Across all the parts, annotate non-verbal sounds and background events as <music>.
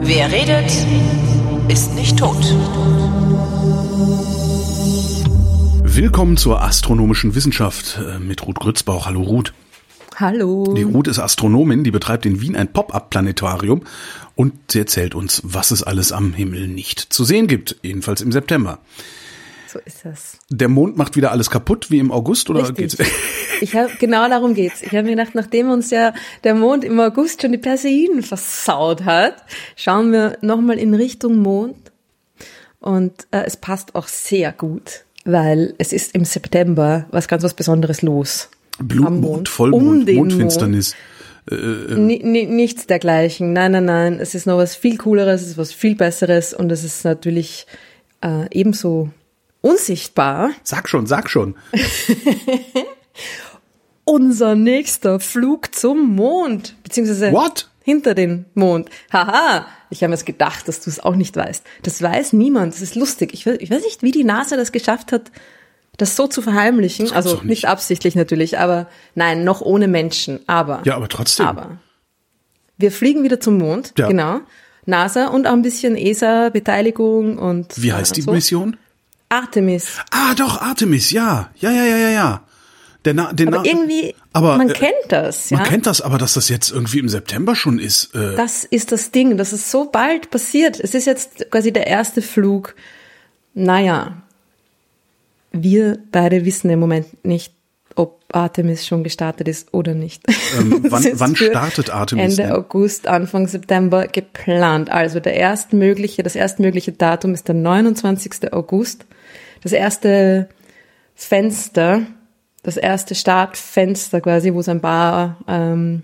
Wer redet, ist nicht tot. Willkommen zur astronomischen Wissenschaft äh, mit Ruth Grützbauch. Hallo Ruth. Hallo. Die Ruth ist Astronomin, die betreibt in Wien ein Pop-up-Planetarium und sie erzählt uns, was es alles am Himmel nicht zu sehen gibt, jedenfalls im September. So ist das. Der Mond macht wieder alles kaputt wie im August oder Richtig. geht's? <laughs> Ich hab, genau darum geht's. Ich habe mir gedacht, nachdem uns ja der Mond im August schon die Perseiden versaut hat, schauen wir nochmal in Richtung Mond. Und äh, es passt auch sehr gut, weil es ist im September was ganz was Besonderes los. Blutmond, Mond. Vollmond, Um Mondfinsternis. Ni- ni- nichts dergleichen. Nein, nein, nein. Es ist noch was viel Cooleres, es ist was viel Besseres und es ist natürlich äh, ebenso unsichtbar. Sag schon, sag schon. <laughs> Unser nächster Flug zum Mond, beziehungsweise What? hinter den Mond. Haha, ich habe mir gedacht, dass du es auch nicht weißt. Das weiß niemand. Das ist lustig. Ich, weiß- ich weiß nicht, wie die NASA das geschafft hat, das so zu verheimlichen. Also nicht. nicht absichtlich natürlich, aber nein, noch ohne Menschen. Aber Ja, aber trotzdem. Aber wir fliegen wieder zum Mond, Ja. genau. NASA und auch ein bisschen ESA-Beteiligung und Wie heißt die so. Mission? Artemis. Ah, doch, Artemis, ja. Ja, ja, ja, ja, ja. Der Na, der Aber Na irgendwie, aber, man äh, kennt das, ja. Man kennt das, aber dass das jetzt irgendwie im September schon ist. Äh, Das ist das Ding, das ist so bald passiert. Es ist jetzt quasi der erste Flug. Naja, wir beide wissen im Moment nicht, ob Artemis schon gestartet ist oder nicht. Ähm, <laughs> wann- wann startet Artemis Ende denn? August, Anfang September geplant. Also der erstmögliche, das erstmögliche Datum ist der 29. August. Das erste Fenster, das erste Startfenster quasi, wo es ein paar ähm,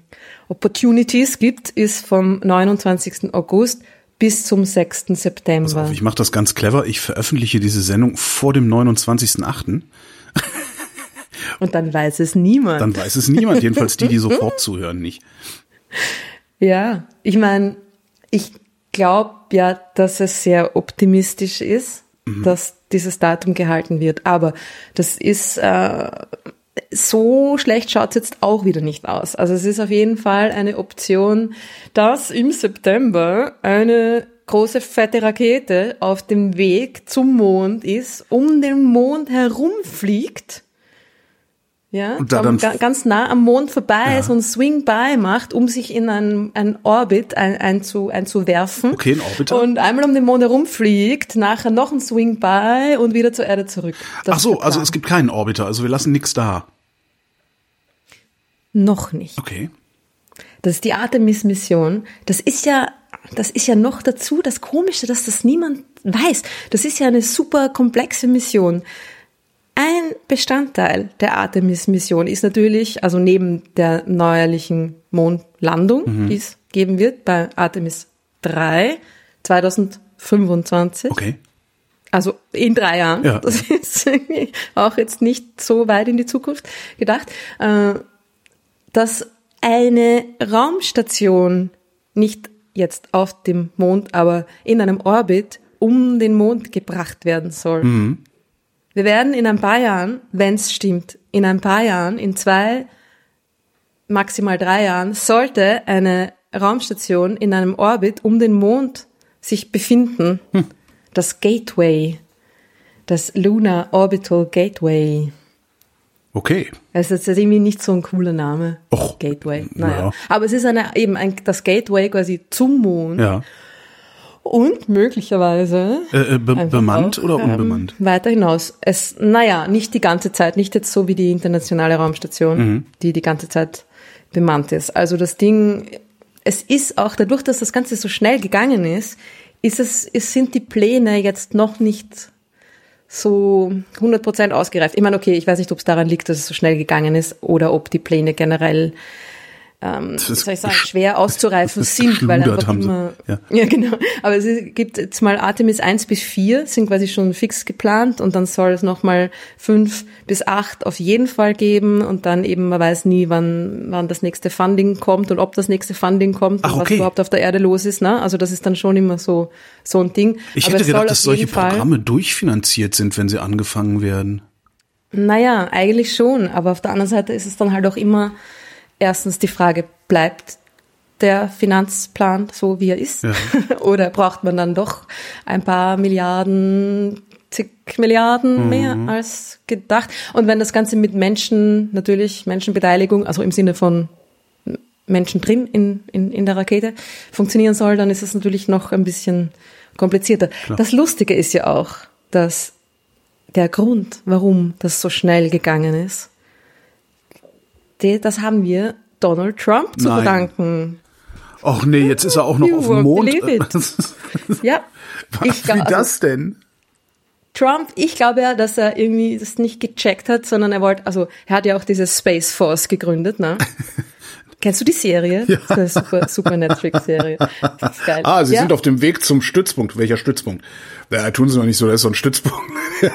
Opportunities gibt, ist vom 29. August bis zum 6. September. Auf, ich mache das ganz clever. Ich veröffentliche diese Sendung vor dem 29.8. Und dann weiß es niemand. Dann weiß es niemand, jedenfalls die, die sofort zuhören, nicht. <laughs> Ja, ich meine, ich glaube ja, dass es sehr optimistisch ist, dass dieses Datum gehalten wird. Aber das ist äh, so schlecht schaut's jetzt auch wieder nicht aus. Also es ist auf jeden Fall eine Option, dass im September eine große fette Rakete auf dem Weg zum Mond ist, um den Mond herumfliegt. Ja, Und da dann- ga- ganz nah am Mond vorbei Ja. so ein Swing-by macht, um sich in einen, einen Orbit ein, einzu, einzuwerfen. Okay, ein Orbiter. Und einmal um den Mond herumfliegt, nachher noch ein Swing-by und wieder zur Erde zurück. Das Ach so, also es gibt keinen Orbiter, also wir lassen nichts da. Noch nicht. Okay. Das ist die Artemis-Mission. Das ist ja, das ist ja noch dazu das Komische, dass das niemand weiß. Das ist ja eine super komplexe Mission. Ein Bestandteil der Artemis-Mission ist natürlich, also neben der neuerlichen Mondlandung, die es geben wird bei Artemis 3 2025. Okay. Also in drei Jahren. Ja. Das ist irgendwie auch jetzt nicht so weit in die Zukunft gedacht. Äh, dass eine Raumstation nicht jetzt auf dem Mond, aber in einem Orbit um den Mond gebracht werden soll. Wir werden in ein paar Jahren, wenn es stimmt, in ein paar Jahren, in zwei, maximal drei Jahren, sollte eine Raumstation in einem Orbit um den Mond sich befinden. Das Gateway, das Lunar Orbital Gateway. Okay. Es ist jetzt irgendwie nicht so ein cooler Name. Och, Gateway. Naja. ja. Aber es ist eine, eben ein, das Gateway quasi zum Mond. Ja. Und möglicherweise Äh, äh, be bemannt auch, oder ähm, unbemannt? Weiter hinaus. Es, naja, nicht die ganze Zeit, nicht jetzt so wie die internationale Raumstation, Mhm. die die ganze Zeit bemannt ist. Also das Ding, es ist auch dadurch, dass das Ganze so schnell gegangen ist, ist es, es sind die Pläne jetzt noch nicht so 100% ausgereift. Ich meine, okay, ich weiß nicht, ob es daran liegt, dass es so schnell gegangen ist oder ob die Pläne generell ähm, soll ich sagen, <laughs> schwer auszureifen sind, weil einfach immer, Ja. <laughs> ja. genau. Aber es gibt jetzt mal Artemis 1 bis 4 sind quasi schon fix geplant und dann soll es nochmal 5 bis 8 auf jeden Fall geben und dann eben, man weiß nie, wann, wann das nächste Funding kommt und ob das nächste Funding kommt Ach, und okay. was überhaupt auf der Erde los ist, ne? Also das ist dann schon immer so, so ein Ding. Ich Aber hätte gedacht, dass solche Fall- Programme durchfinanziert sind, wenn sie angefangen werden. Naja, eigentlich schon, aber auf der anderen Seite ist es dann halt auch immer erstens die Frage, bleibt der Finanzplan so, wie er ist? Ja. <laughs> Oder braucht man dann doch ein paar Milliarden, zig Milliarden mehr als gedacht? Und wenn das Ganze mit Menschen, natürlich Menschenbeteiligung, also im Sinne von Menschen drin in, in, in der Rakete funktionieren soll, dann ist es natürlich noch ein bisschen komplizierter. Das Lustige ist ja auch, dass der Grund, warum das so schnell gegangen ist, das haben wir Donald Trump zu Nein. verdanken. Ach nee, jetzt ist er auch noch auf dem Mond. <laughs> Ja, ich Wie glaub, also das denn? Trump, ich glaube ja, dass er irgendwie das nicht gecheckt hat, sondern er wollte, also er hat ja auch diese Space Force gegründet, ne? <laughs> Kennst du die Serie? Ja. Das ist eine super, super Netflix-Serie. Geil. Ah, Sie ja? sind auf dem Weg zum Stützpunkt. Welcher Stützpunkt? Ja, tun Sie noch nicht so, das ist so ein Stützpunkt. <laughs>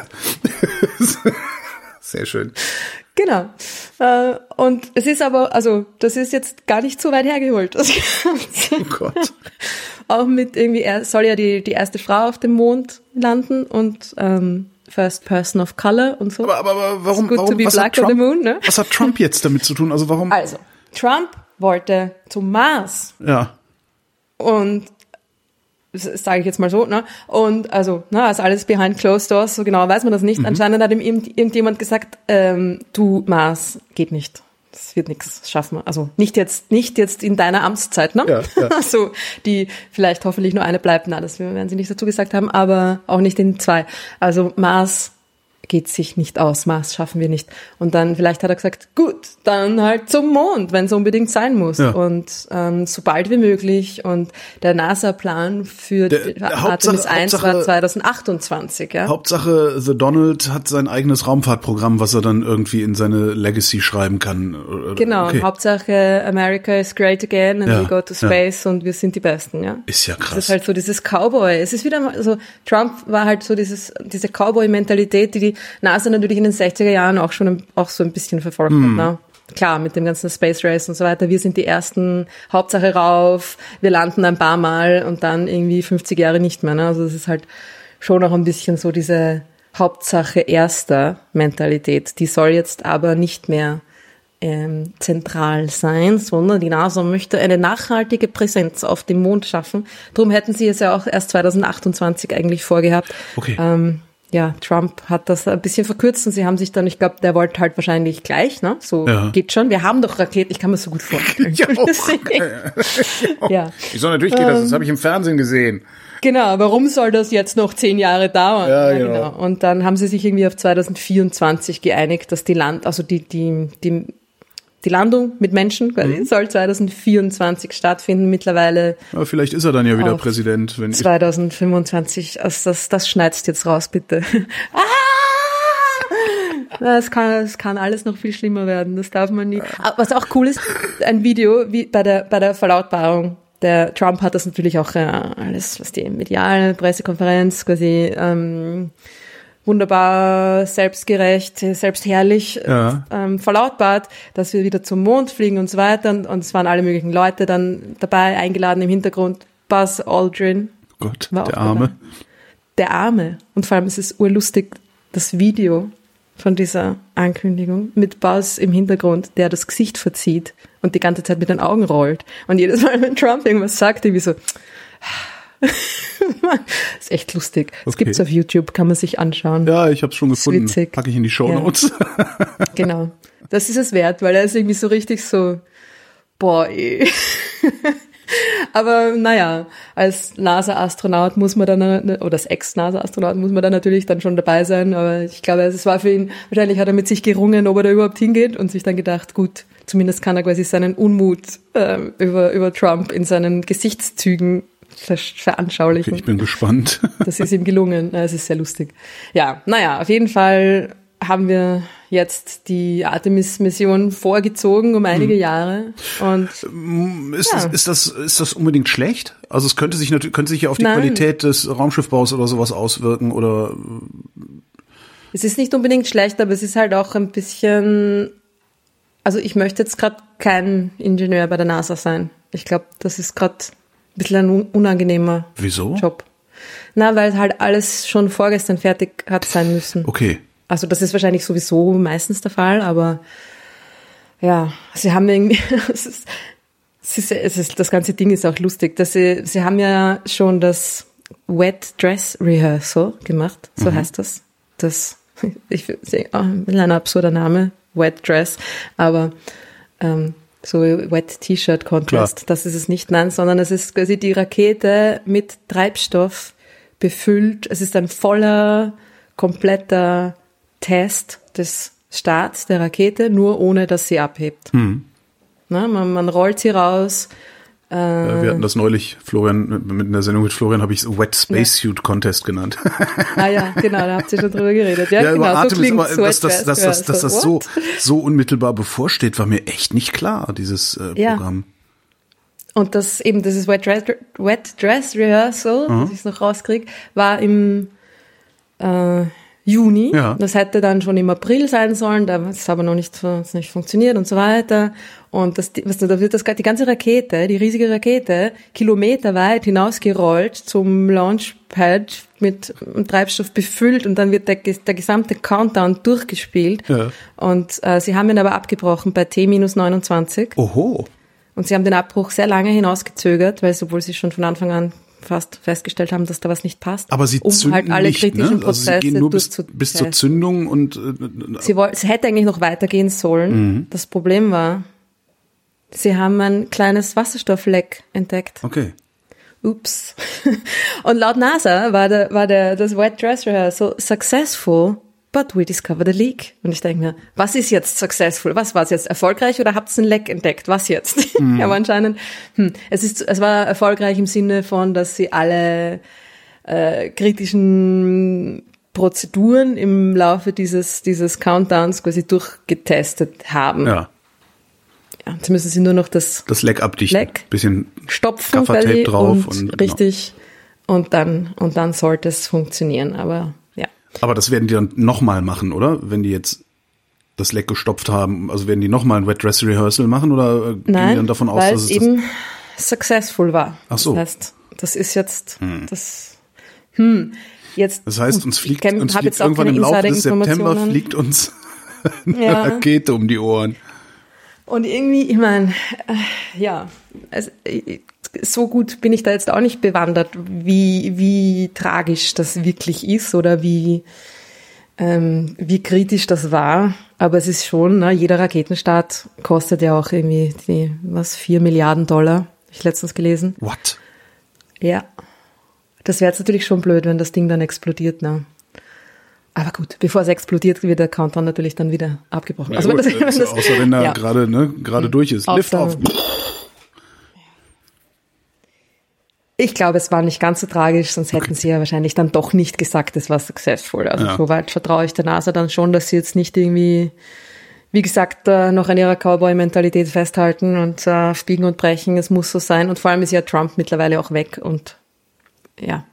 Sehr schön. Genau. Äh, Und es ist aber, also das ist jetzt gar nicht so weit hergeholt. Ganze. <laughs> Oh Gott. Auch mit irgendwie, er soll ja die, die erste Frau auf dem Mond landen und ähm, First Person of Color und so. Aber, aber, aber warum, good to warum be was, hat black on the Trump, moon, ne? was hat Trump jetzt damit zu tun? Also warum? Also, Trump wollte zum Mars Ja. und sage ich jetzt mal so, ne? Und also, ne, also alles behind closed doors, so genau weiß man das Mhm. nicht. Anscheinend hat ihm irgend- irgendjemand gesagt, ähm, du Mars geht nicht. Das wird nichts schaffen. Also nicht jetzt, nicht jetzt in deiner Amtszeit, ne? Ja, ja. <laughs> Also die vielleicht hoffentlich nur eine bleibt, na, das werden sie nicht dazu gesagt haben, aber auch nicht in zwei. Also Mars geht sich nicht aus, Mars schaffen wir nicht. Und dann vielleicht hat er gesagt, gut, dann halt zum Mond, wenn es unbedingt sein muss. Ja. Und ähm, so bald wie möglich. Und der NASA-Plan für Der- die der Artemis Hauptsache- 1 war Hauptsache- 2028, ja. Hauptsache, The Donald hat sein eigenes Raumfahrtprogramm, was er dann irgendwie in seine Legacy schreiben kann. Genau, Okay. Hauptsache America is great again and Ja, we go to ja. space und wir sind die Besten, ja. Ist ja Das krass. ist halt so dieses Cowboy. Es ist wieder mal so, Trump war halt so dieses, diese Cowboy-Mentalität, die die NASA natürlich in den 60er Jahren auch schon auch so ein bisschen verfolgt Hm. hat. Ne? Klar, mit dem ganzen Space Race und so weiter. Wir sind die Ersten, Hauptsache rauf, wir landen ein paar Mal und dann irgendwie 50 Jahre nicht mehr. Ne? Also das ist halt schon auch ein bisschen so diese Hauptsache erster Mentalität. Die soll jetzt aber nicht mehr ähm, zentral sein, sondern die NASA möchte eine nachhaltige Präsenz auf dem Mond schaffen. Darum hätten sie es ja auch erst 2028 eigentlich vorgehabt. Okay. Ähm, ja, Trump hat das ein bisschen verkürzt und sie haben sich dann, ich glaube, der wollte halt wahrscheinlich gleich, ne? So Ja. geht schon. Wir haben doch Raketen, ich kann mir so gut vorstellen. <laughs> Ja, auch. <laughs> ja, Wieso natürlich geht das? Das habe ich im Fernsehen gesehen. genau. Warum soll das jetzt noch zehn Jahre dauern? Ja, genau. Und dann haben sie sich irgendwie auf 2024 geeinigt, dass die Land, also die, die, die, die Landung mit Menschen quasi Mhm. soll 2024 stattfinden. Mittlerweile Aber vielleicht ist er dann ja wieder Präsident. Wenn ich, 2025. Also das, das schneidest jetzt raus, bitte. <laughs> Ah! Es kann, es kann alles noch viel schlimmer werden. Das darf man nie. Aber Was auch cool ist, ein Video wie bei der, bei der Verlautbarung. Der Trump hat das natürlich auch äh, alles, was die mediale Pressekonferenz quasi ähm, wunderbar selbstgerecht, selbstherrlich Ja. ähm, verlautbart, dass wir wieder zum Mond fliegen und so weiter. Und, und es waren alle möglichen Leute dann dabei, eingeladen im Hintergrund. Buzz Aldrin, Gott, der Arme. dabei. der Arme. Und vor allem ist es urlustig, das Video von dieser Ankündigung mit Buzz im Hintergrund, der das Gesicht verzieht und die ganze Zeit mit den Augen rollt. Und jedes Mal, wenn Trump irgendwas sagt, irgendwie so, <laughs> ist echt lustig. Es Okay. gibt's auf YouTube, kann man sich anschauen. Ja, ich habe schon gefunden. witzig. Packe ich in die Show Ja. Notes. <laughs> Genau. Das ist es wert, weil er ist irgendwie so richtig so, boah, ey. <laughs> Aber naja, als NASA-Astronaut muss man dann, äh, oder als Ex-NASA-Astronaut muss man dann natürlich dann schon dabei sein. Aber ich glaube, es war für ihn, wahrscheinlich hat er mit sich gerungen, ob er da überhaupt hingeht und sich dann gedacht, gut, zumindest kann er quasi seinen Unmut ähm, über, über Trump in seinen Gesichtszügen ver veranschaulichen. Ich bin gespannt. <laughs> Das ist ihm gelungen. Es ist sehr lustig. Ja, naja, auf jeden Fall haben wir jetzt die Artemis-Mission vorgezogen um einige Hm. Jahre. Und Ist, Ja. das, ist, das, ist das unbedingt schlecht? Also es könnte sich natürlich könnte sich ja auf die Nein. Qualität des Raumschiffbaus oder sowas auswirken oder es ist nicht unbedingt schlecht, aber es ist halt auch ein bisschen. Also ich möchte jetzt gerade kein Ingenieur bei der NASA sein. Ich glaube, das ist gerade bisschen ein un- unangenehmer wieso? Job. Na, weil halt alles schon vorgestern fertig hat sein müssen. Okay. Also das ist wahrscheinlich sowieso meistens der Fall, aber ja, sie haben irgendwie, <laughs> es ist, es ist, es ist, das ganze Ding ist auch lustig, dass sie, sie haben ja schon das Wet Dress Rehearsal gemacht, so heißt das. Das, <laughs> ich sehe, oh, ein absurder Name, Wet Dress, aber ähm, so Wet T-Shirt Contest, Klar. das ist es nicht, nein, sondern es ist quasi die Rakete mit Treibstoff befüllt. Es ist ein voller, kompletter Test des Starts der Rakete, nur ohne dass sie abhebt. Na, man, man rollt sie raus. Äh, Wir hatten das neulich, Florian, mit, mit einer Sendung mit Florian habe ich es Wet Spacesuit Contest genannt. Ah ja, genau, da habt ihr schon drüber geredet. Ja, Ja, genau, Atem ist klingt's aber, so dass, dass, dass, dass, dass das so, so unmittelbar bevorsteht, war mir echt nicht klar, dieses äh, Ja. Programm. Und das eben dieses Wet Dress, Wet Dress Rehearsal, Mhm. dass ich es noch rauskriege, war im äh, Juni. Ja. Das hätte dann schon im April sein sollen, da hat es aber noch nicht, nicht funktioniert und so weiter. Und das, du, da wird das, die ganze Rakete, die riesige Rakete, kilometerweit hinausgerollt zum Launchpad mit Treibstoff befüllt und dann wird der, der gesamte Countdown durchgespielt. Ja. Und äh, sie haben ihn aber abgebrochen bei T-29. Oho. Und sie haben den Abbruch sehr lange hinausgezögert, weil obwohl sie schon von Anfang an fast festgestellt haben, dass da was nicht passt. Aber sie um zünden halt alle nicht, kritischen ne? Also sie Prozesse gehen nur bis, bis zur. Zündung und äh, Sie, woll, es hätte eigentlich noch weitergehen sollen. Mhm. Das Problem war, sie haben ein kleines Wasserstoffleck entdeckt. okay. Ups. <laughs> Und laut NASA war, der, war der, das Wet Dress Rehearsal successful, but we discovered a leak. Und ich denke mir, was ist jetzt successful? Was war es jetzt? Erfolgreich oder habt ihr ein Leck entdeckt? Was jetzt? <laughs> Mhm. Aber anscheinend, hm, es ist, es war erfolgreich im Sinne von, dass sie alle äh, kritischen Prozeduren im Laufe dieses, dieses Countdowns quasi durchgetestet haben. Ja. Jetzt müssen sie nur noch das Das Leck abdichten. Leck. Bisschen stopfen Gaffertape drauf und, und- genau. richtig und dann und dann sollte es funktionieren. Aber ja, Aber das werden die dann nochmal machen, oder? Wenn die jetzt das Leck gestopft haben, also werden die nochmal ein Wet Dress Rehearsal machen oder äh, gehen die nein, dann davon aus, dass es es das, eben successful war. Ach so. Das heißt, das ist jetzt das. Hm, jetzt. das heißt, uns fliegt, kenn- uns fliegt irgendwann im Laufe des September fliegt uns <laughs> eine Ja. Rakete um die Ohren. Und irgendwie, ich meine, äh, ja, also, so gut bin ich da jetzt auch nicht bewandert, wie, wie tragisch das wirklich ist oder wie, ähm, wie kritisch das war. Aber es ist schon, ne, jeder Raketenstart kostet ja auch irgendwie die, was, vier Milliarden Dollar, hab ich letztens gelesen. What? Ja. Das wäre jetzt natürlich schon blöd, wenn das Ding dann explodiert, ne? Aber gut, bevor es explodiert, wird der Countdown natürlich dann wieder abgebrochen. Ja, Also wenn das, <laughs> wenn also das, außer wenn er ja. gerade ne, gerade durch ist. Lift Außer- off. Ich glaube, es war nicht ganz so tragisch, sonst hätten sie ja wahrscheinlich dann doch nicht gesagt, es war successful. Also Ja. soweit vertraue ich der NASA dann schon, dass sie jetzt nicht irgendwie, wie gesagt, äh, noch an ihrer Cowboy-Mentalität festhalten und äh, auf Biegen und Brechen, es muss so sein. Und vor allem ist ja Trump mittlerweile auch weg und ja.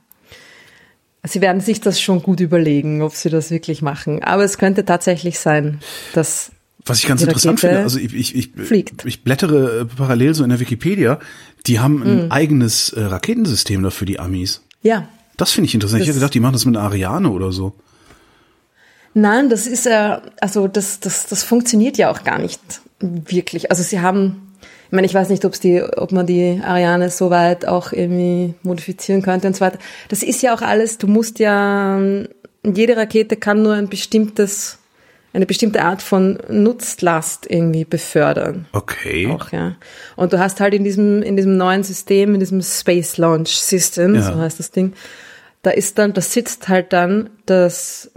Sie werden sich das schon gut überlegen, ob sie das wirklich machen. Aber es könnte tatsächlich sein, dass Was ich ganz interessant finde, also ich, ich, ich, fliegt. ich blättere äh, parallel so in der Wikipedia, die haben ein eigenes äh, Raketensystem dafür, die Amis. ja, Das finde ich interessant. ich Das- hätte gedacht, die machen das mit einer Ariane oder so. Nein, das ist ja, also das, das, das funktioniert ja auch gar nicht wirklich. Also sie haben, ich meine, ich weiß nicht, ob's die, ob man die Ariane so weit auch irgendwie modifizieren könnte und so weiter. Das ist ja auch alles, du musst ja, jede Rakete kann nur ein bestimmtes, eine bestimmte Art von Nutzlast irgendwie befördern. Okay. Auch, ja. Und du hast halt in diesem, in diesem neuen System, in diesem Space Launch System, Ja. so heißt das Ding, da ist dann, da sitzt halt dann das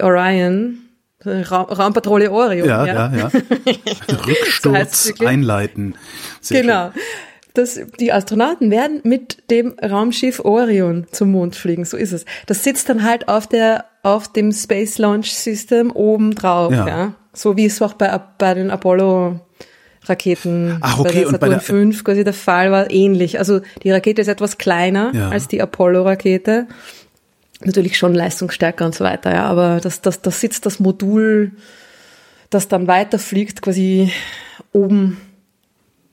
Orion, Ra Raumpatrouille Orion. Ja, ja, ja. So heißt's <laughs> Rücksturz wirklich. einleiten. Sehr Genau. Das, die Astronauten werden mit dem Raumschiff Orion zum Mond fliegen, so ist es. Das sitzt dann halt auf der, auf dem Space Launch System oben drauf, Ja. ja. So wie es auch bei, bei den Apollo Raketen Ach, bei okay, der und bei Saturn der- 5 quasi der Fall war ähnlich. Also die Rakete ist etwas kleiner Ja. als die Apollo-Rakete. Natürlich schon leistungsstärker und so weiter, ja. Aber das, das, das sitzt das Modul, das dann weiterfliegt, quasi oben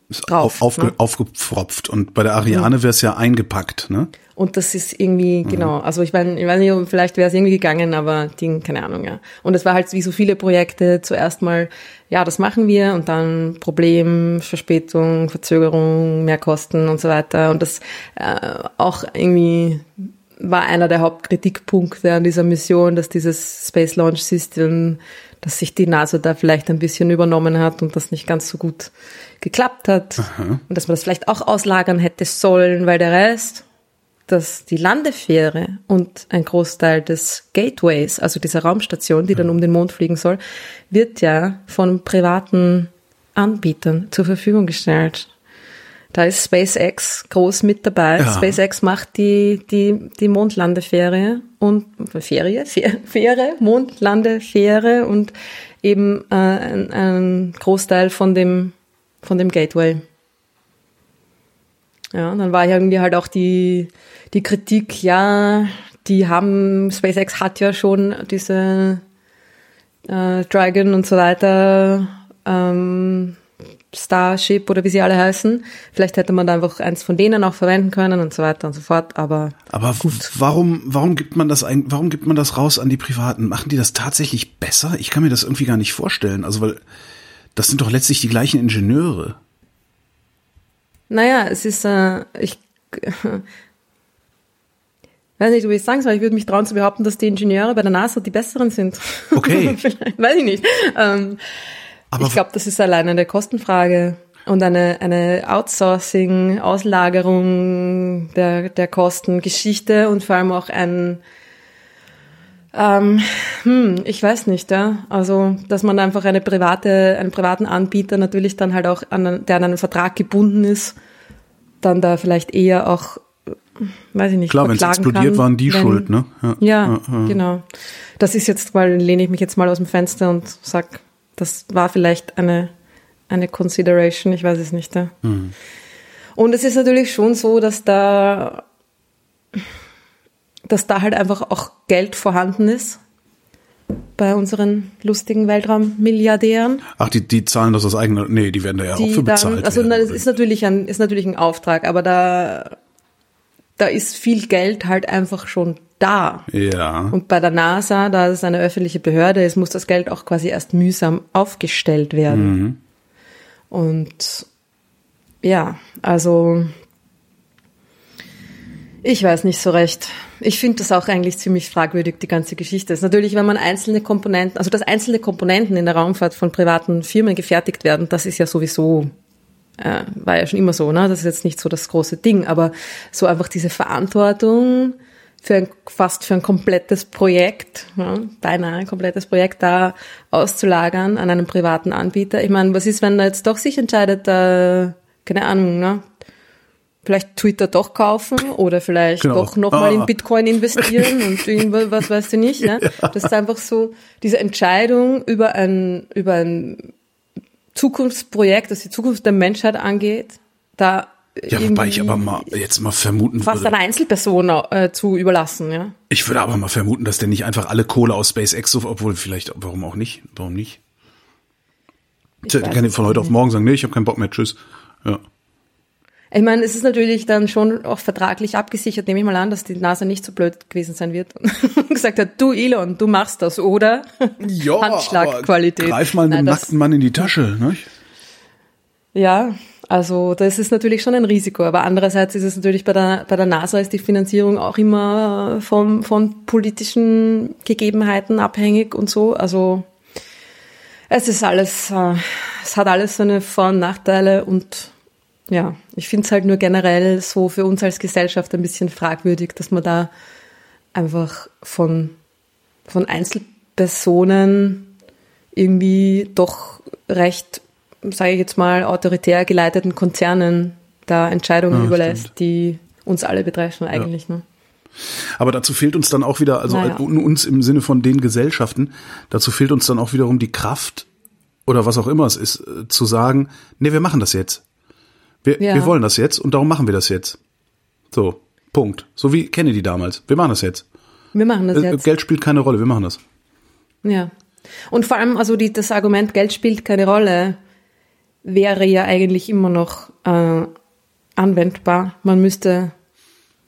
drauf, auf, aufge, ne? aufgepfropft. Und bei der Ariane wäre es ja eingepackt, ne? Und das ist irgendwie, genau, also ich meine, ich weiß nicht, vielleicht wäre es irgendwie gegangen, aber Ding, keine Ahnung, ja. Und es war halt wie so viele Projekte zuerst mal, ja, das machen wir und dann Problem, Verspätung, Verzögerung, Mehrkosten und so weiter. Und das äh, auch irgendwie war einer der Hauptkritikpunkte an dieser Mission, dass dieses Space Launch System, dass sich die NASA da vielleicht ein bisschen übernommen hat und das nicht ganz so gut geklappt hat. Aha. Und dass man das vielleicht auch auslagern hätte sollen, weil der Rest, dass die Landefähre und ein Großteil des Gateways, also dieser Raumstation, die dann um den Mond fliegen soll, wird ja von privaten Anbietern zur Verfügung gestellt. Da ist SpaceX groß mit dabei. Ja. SpaceX macht die, die, die Mondlandefähre und Ferie, Fähre, Mondlandefähre und eben äh, ein, ein Großteil von dem, von dem Gateway. Ja, dann war irgendwie halt auch die, die Kritik, ja, die haben, SpaceX hat ja schon diese äh, Dragon und so weiter, ähm, Starship oder wie sie alle heißen. Vielleicht hätte man da einfach eins von denen auch verwenden können und so weiter und so fort, aber. Aber gut. warum, warum gibt man das ein, warum gibt man das raus an die Privaten? Machen die das tatsächlich besser? Ich kann mir das irgendwie gar nicht vorstellen. Also, weil, das sind doch letztlich die gleichen Ingenieure. Naja, es ist, äh, ich, <laughs> weiß nicht, ob ich sagen soll, ich würde mich trauen zu behaupten, dass die Ingenieure bei der NASA die besseren sind. Okay. <laughs> weiß ich nicht. Ähm, Aber ich glaube, das ist allein eine Kostenfrage und eine, eine Outsourcing, Auslagerung der, der Kostengeschichte und vor allem auch ein, ähm, hm, ich weiß nicht, ja. Also, dass man einfach eine private, einen privaten Anbieter natürlich dann halt auch an, der an einen Vertrag gebunden ist, dann da vielleicht eher auch weiß ich nicht, Klar, wenn es explodiert, kann, waren die wenn, schuld, ne? Ja, ja, ja, genau. Das ist jetzt, weil lehne ich mich jetzt mal aus dem Fenster und sag, das war vielleicht eine, eine Consideration, ich weiß es nicht. Ja. Mhm. Und es ist natürlich schon so, dass da, dass da halt einfach auch Geld vorhanden ist bei unseren lustigen Weltraummilliardären. Ach, die, die zahlen das aus eigener, nee, die werden da ja auch für bezahlt. Dann, also werden, das ist natürlich ein, ist natürlich ein Auftrag, aber da da ist viel Geld halt einfach schon da. Ja. Und bei der NASA, da es eine öffentliche Behörde ist, muss das Geld auch quasi erst mühsam aufgestellt werden. Mhm. Und ja, also ich weiß nicht so recht. Ich finde das auch eigentlich ziemlich fragwürdig, die ganze Geschichte. Das ist natürlich, wenn man einzelne Komponenten, also dass einzelne Komponenten in der Raumfahrt von privaten Firmen gefertigt werden, das ist ja sowieso äh, war ja schon immer so, ne? Das ist jetzt nicht so das große Ding, aber so einfach diese Verantwortung für ein, fast für ein komplettes Projekt, ja, beinahe ein komplettes Projekt da auszulagern an einen privaten Anbieter. Ich meine, was ist, wenn er jetzt doch sich entscheidet, äh, keine Ahnung, ne? Vielleicht Twitter doch kaufen oder vielleicht genau. doch nochmal ah. in Bitcoin investieren <laughs> und irgendwas, was weißt du nicht, ja? ja? Das ist einfach so, diese Entscheidung über ein, über ein Zukunftsprojekt, das die Zukunft der Menschheit angeht, da ja, wobei ich aber mal jetzt mal vermuten fast würde. Fast eine Einzelperson äh, zu überlassen, ja. Ich würde aber mal vermuten, dass der nicht einfach alle Kohle aus SpaceX so, obwohl vielleicht, warum auch nicht? Warum nicht? Ich kann von heute auf morgen sagen, nee, ich habe keinen Bock mehr, tschüss. Ja. Ich meine, es ist natürlich dann schon auch vertraglich abgesichert, nehme ich mal an, dass die NASA nicht so blöd gewesen sein wird und <laughs> gesagt hat, du Elon, du machst das, oder? <laughs> Ja, Handschlagqualität. Greif mal einen nackten Mann in die Tasche, ne? Ja, also das ist natürlich schon ein Risiko, aber andererseits ist es natürlich bei der, bei der NASA ist die Finanzierung auch immer vom, von politischen Gegebenheiten abhängig und so. Also es ist alles, äh, es hat alles seine Vor- und Nachteile und ja, ich finde es halt nur generell so für uns als Gesellschaft ein bisschen fragwürdig, dass man da einfach von, von Einzelpersonen irgendwie doch recht, sage ich jetzt mal, autoritär geleiteten Konzernen da Entscheidungen ja, überlässt, stimmt. die uns alle betreffen eigentlich. Ja. Ne? Aber dazu fehlt uns dann auch wieder, also naja. uns im Sinne von den Gesellschaften, dazu fehlt uns dann auch wiederum die Kraft oder was auch immer es ist, äh, zu sagen, nee, wir machen das jetzt. Wir, ja. wir wollen das jetzt und darum machen wir das jetzt. So, Punkt. So wie Kennedy damals. Wir machen das jetzt. Wir machen das äh, jetzt. Geld spielt keine Rolle, wir machen das. Ja. Und vor allem, also die, das Argument, Geld spielt keine Rolle, wäre ja eigentlich immer noch äh, anwendbar. Man müsste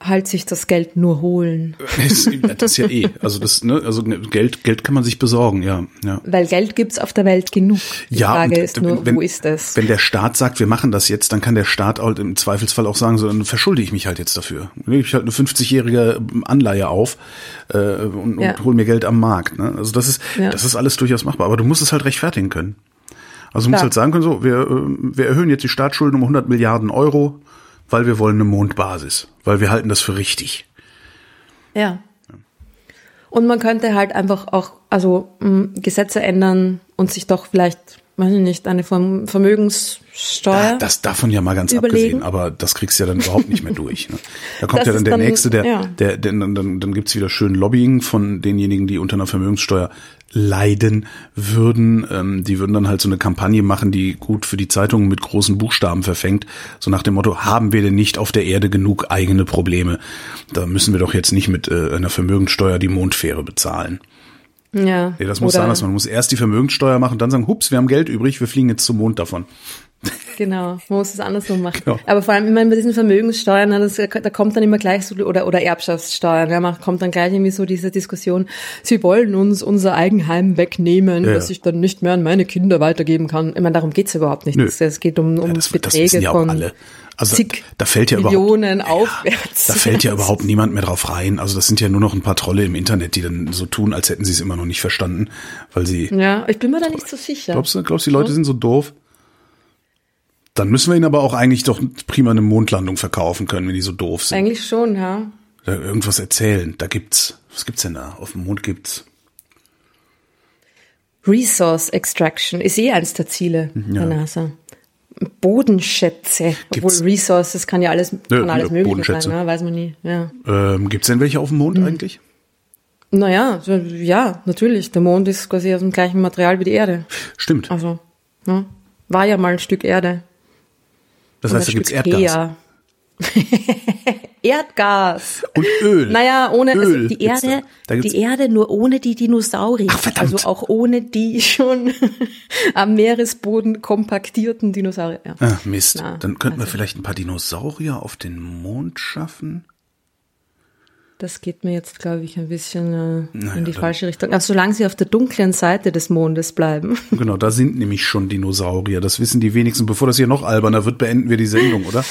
halt sich das Geld nur holen. <laughs> Das, das ist ja eh. Also das, ne, also Geld, Geld kann man sich besorgen, ja. ja. Weil Geld gibt's auf der Welt genug. Die ja, Frage ist nur, wenn, wo ist das? Wenn der Staat sagt, wir machen das jetzt, dann kann der Staat halt im Zweifelsfall auch sagen, so dann verschulde ich mich halt jetzt dafür. Nehme ich halt eine 50-jährige Anleihe auf äh, und, ja. und hol mir Geld am Markt. Ne? Also das ist, ja. das ist alles durchaus machbar. Aber du musst es halt rechtfertigen können. Also du musst halt sagen können, so, wir, äh, wir erhöhen jetzt die Staatsschulden um 100 Milliarden Euro, weil wir wollen eine Mondbasis, weil wir halten das für richtig. Ja. Und man könnte halt einfach auch, also Gesetze ändern und sich doch vielleicht, weiß ich nicht, eine Vermögenssteuer. Da, das davon ja mal ganz überlegen. abgesehen, aber das kriegst du ja dann überhaupt nicht mehr durch. Ne? Da kommt das ja dann der dann, nächste, der, ja. der, der, dann, dann, dann gibt's wieder schön Lobbying von denjenigen, die unter einer Vermögenssteuer leiden würden. Ähm, die würden dann halt so eine Kampagne machen, die gut für die Zeitungen mit großen Buchstaben verfängt. So nach dem Motto, haben wir denn nicht auf der Erde genug eigene Probleme? Da müssen wir doch jetzt nicht mit äh, einer Vermögenssteuer die Mondfähre bezahlen. Ja. Nee, das muss sein, dass man muss erst die Vermögenssteuer machen und dann sagen, hups, wir haben Geld übrig, wir fliegen jetzt zum Mond davon. Genau, man muss es andersrum machen. Genau. Aber vor allem immer bei diesen Vermögenssteuern, ne, das, da kommt dann immer gleich so, oder, oder Erbschaftssteuern, ja, man kommt dann gleich irgendwie so diese Diskussion, sie wollen uns unser Eigenheim wegnehmen, ja, das ich dann nicht mehr an meine Kinder weitergeben kann. Ich meine, darum geht's überhaupt nicht. Es, es geht um, um ja, das, Beträge das ja von alle. Also da fällt ja Millionen überhaupt, aufwärts. Ja, da fällt ja überhaupt niemand mehr drauf rein. Also das sind ja nur noch ein paar Trolle im Internet, die dann so tun, als hätten sie es immer noch nicht verstanden, weil sie. Ja, ich bin mir da nicht so sicher. Glaubst du, glaubst du, die Leute sind so doof? Dann müssen wir ihnen aber auch eigentlich doch prima eine Mondlandung verkaufen können, wenn die so doof sind. Eigentlich schon, ja. Oder irgendwas erzählen. Da gibt's, was gibt's denn da? Auf dem Mond gibt's. Resource Extraction ist eh eins der Ziele ja. der NASA. Bodenschätze. Gibt's? Obwohl Resources kann ja alles, kann alles ja, mögliche sein, ne? weiß man nie. Ja. Ähm, Gibt es denn welche auf dem Mond mhm. eigentlich? Naja, ja, natürlich. Der Mond ist quasi aus dem gleichen Material wie die Erde. Stimmt. Also, ja, war ja mal ein Stück Erde. Das heißt, da gibt's Erdgas. <laughs> Erdgas. Und Öl. Naja, ohne also Öl also die Erde, da. Da die Erde nur ohne die Dinosaurier. Ach, verdammt. Also auch ohne die schon <laughs> am Meeresboden kompaktierten Dinosaurier. Ja. Ah, Mist. Na, Dann könnten also. wir vielleicht ein paar Dinosaurier auf den Mond schaffen. Das geht mir jetzt, glaube ich, ein bisschen äh, naja, in die falsche Richtung. Also solange sie auf der dunklen Seite des Mondes bleiben. <laughs> Genau, da sind nämlich schon Dinosaurier. Das wissen die wenigsten. Bevor das hier noch alberner wird, beenden wir die Sendung, oder?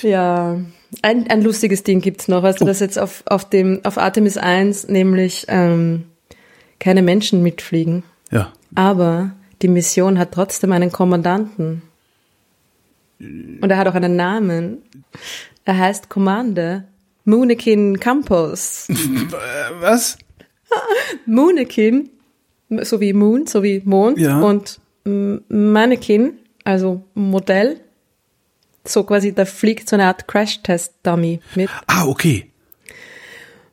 Ja, ein, ein lustiges Ding gibt's noch. Weißt du, oh. das jetzt auf, auf dem, auf Artemis 1 nämlich ähm, keine Menschen mitfliegen. Ja. Aber die Mission hat trotzdem einen Kommandanten. Und er hat auch einen Namen. Er heißt Commander Moonekin Campus. <laughs> Was? Moonekin, so wie Moon, so wie Mond ja. und Mannequin, also Modell. So quasi, da fliegt so eine Art Crash-Test-Dummy mit. Ah, okay.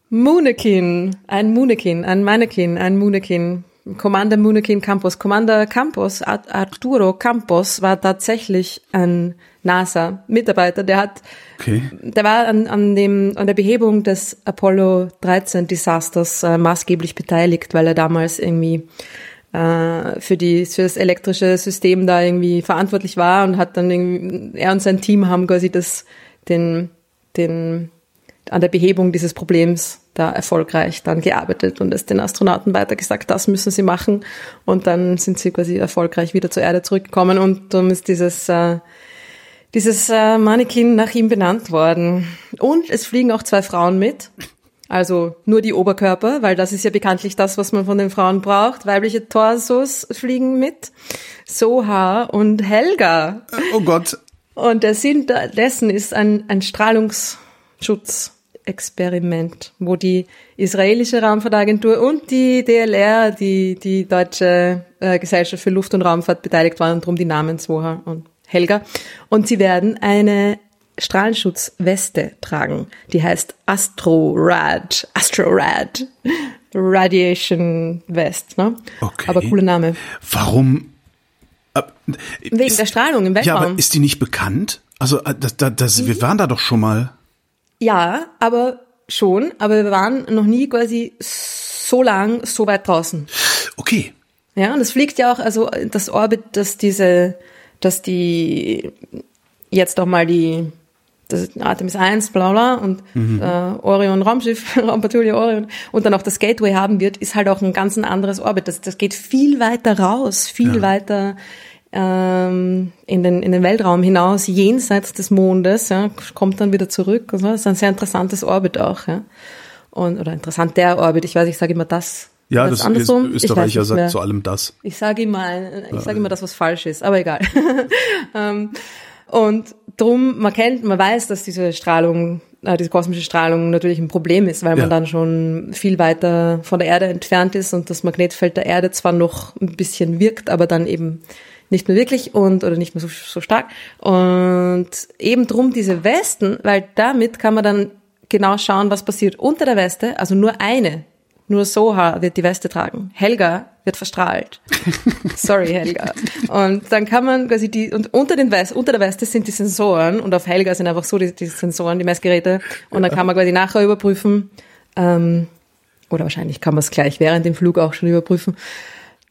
Moonekin, ein Moonekin, ein Mannequin, ein Moonekin. Commander Moonekin Campus. Commander Campus, Arturo Campos, war tatsächlich ein NASA-Mitarbeiter. Der hat, okay. der war an, an dem, an der Behebung des Apollo 13 Desasters äh, maßgeblich beteiligt, weil er damals irgendwie äh, für die für das elektrische System da irgendwie verantwortlich war und hat dann irgendwie, er und sein Team haben quasi das den den an der Behebung dieses Problems da erfolgreich dann gearbeitet und es den Astronauten weitergesagt, das müssen sie machen. Und dann sind sie quasi erfolgreich wieder zur Erde zurückgekommen und darum ist dieses, äh, dieses äh, Mannequin nach ihm benannt worden. Und es fliegen auch zwei Frauen mit. Also nur die Oberkörper, weil das ist ja bekanntlich das, was man von den Frauen braucht. Weibliche Torsos fliegen mit. Soha und Helga. Oh Gott. Und der Sinn dessen ist ein, ein Strahlungsschutz. Experiment, wo die israelische Raumfahrtagentur und die DLR, die, die deutsche äh, Gesellschaft für Luft- und Raumfahrt beteiligt waren und darum die Namen Swoha und Helga. Und sie werden eine Strahlenschutzweste tragen, die heißt AstroRad, AstroRad, Radiation Vest, ne? Okay. Aber cooler Name. Warum? Äh, Wegen ist, der Strahlung im Weltraum. Ja, aber ist die nicht bekannt? Also, äh, das, das, das, wir waren da doch schon mal. Ja, aber schon, aber wir waren noch nie quasi so lang so weit draußen. Okay. Ja, und es fliegt ja auch, also das Orbit, dass diese, dass die jetzt auch mal die das Artemis 1, bla bla und mhm. äh, Orion Raumschiff, <laughs> Raumpatrouille Orion und dann auch das Gateway haben wird, ist halt auch ein ganz ein anderes Orbit. Das, das geht viel weiter raus, viel ja. weiter ähm, in, den, in den Weltraum hinaus, jenseits des Mondes, ja, kommt dann wieder zurück. Und so. Das ist ein sehr interessantes Orbit auch. Ja. Und, oder interessant der Orbit, ich weiß, ich sage immer das. Ja, das, ist, Österreicher sagt zu allem das. Ich sage immer, ich sage immer das, was falsch ist, aber egal. <laughs> ähm, und drum, man kennt, man weiß, dass diese Strahlung, äh, diese kosmische Strahlung natürlich ein Problem ist, weil ja. man dann schon viel weiter von der Erde entfernt ist und das Magnetfeld der Erde zwar noch ein bisschen wirkt, aber dann eben nicht mehr wirklich und oder nicht mehr so, so stark. Und eben drum diese Westen, weil damit kann man dann genau schauen, was passiert unter der Weste, also nur eine nur Soha wird die Weste tragen. Helga wird verstrahlt. <laughs> Sorry, Helga. Und dann kann man quasi die, und unter den West, unter der Weste sind die Sensoren und auf Helga sind einfach so die, die Sensoren, die Messgeräte. Und dann kann man quasi nachher überprüfen, ähm, oder wahrscheinlich kann man es gleich während dem Flug auch schon überprüfen,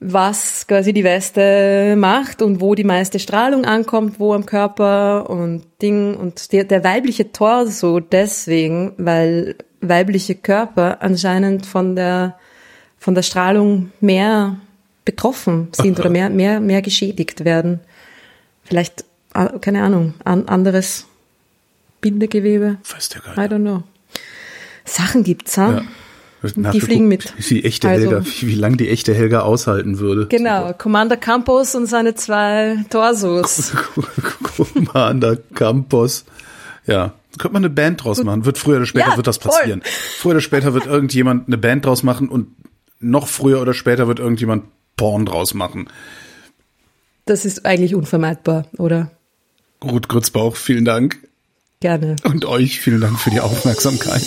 was quasi die Weste macht und wo die meiste Strahlung ankommt, wo am Körper und Ding und der, der weibliche Torso deswegen, weil weibliche Körper anscheinend von der, von der Strahlung mehr betroffen sind oder <laughs> mehr, mehr, mehr geschädigt werden. Vielleicht, keine Ahnung, an, anderes Bindegewebe. Weiß der gar nicht. I don't know. Sachen gibt's, ha? Ja. die fliegen mit. Wie echte also, Helga, wie, wie lang die echte Helga aushalten würde. Genau, Super. Commander Campos und seine zwei Torsos. <laughs> Commander Campos. Ja, könnte man eine Band draus machen. Wird früher oder später ja, wird das passieren. Voll. Früher oder später wird irgendjemand eine Band draus machen und noch früher oder später wird irgendjemand Porn draus machen. Das ist eigentlich unvermeidbar, oder? Ruth Grützbauch, vielen Dank. Gerne. Und euch vielen Dank für die Aufmerksamkeit.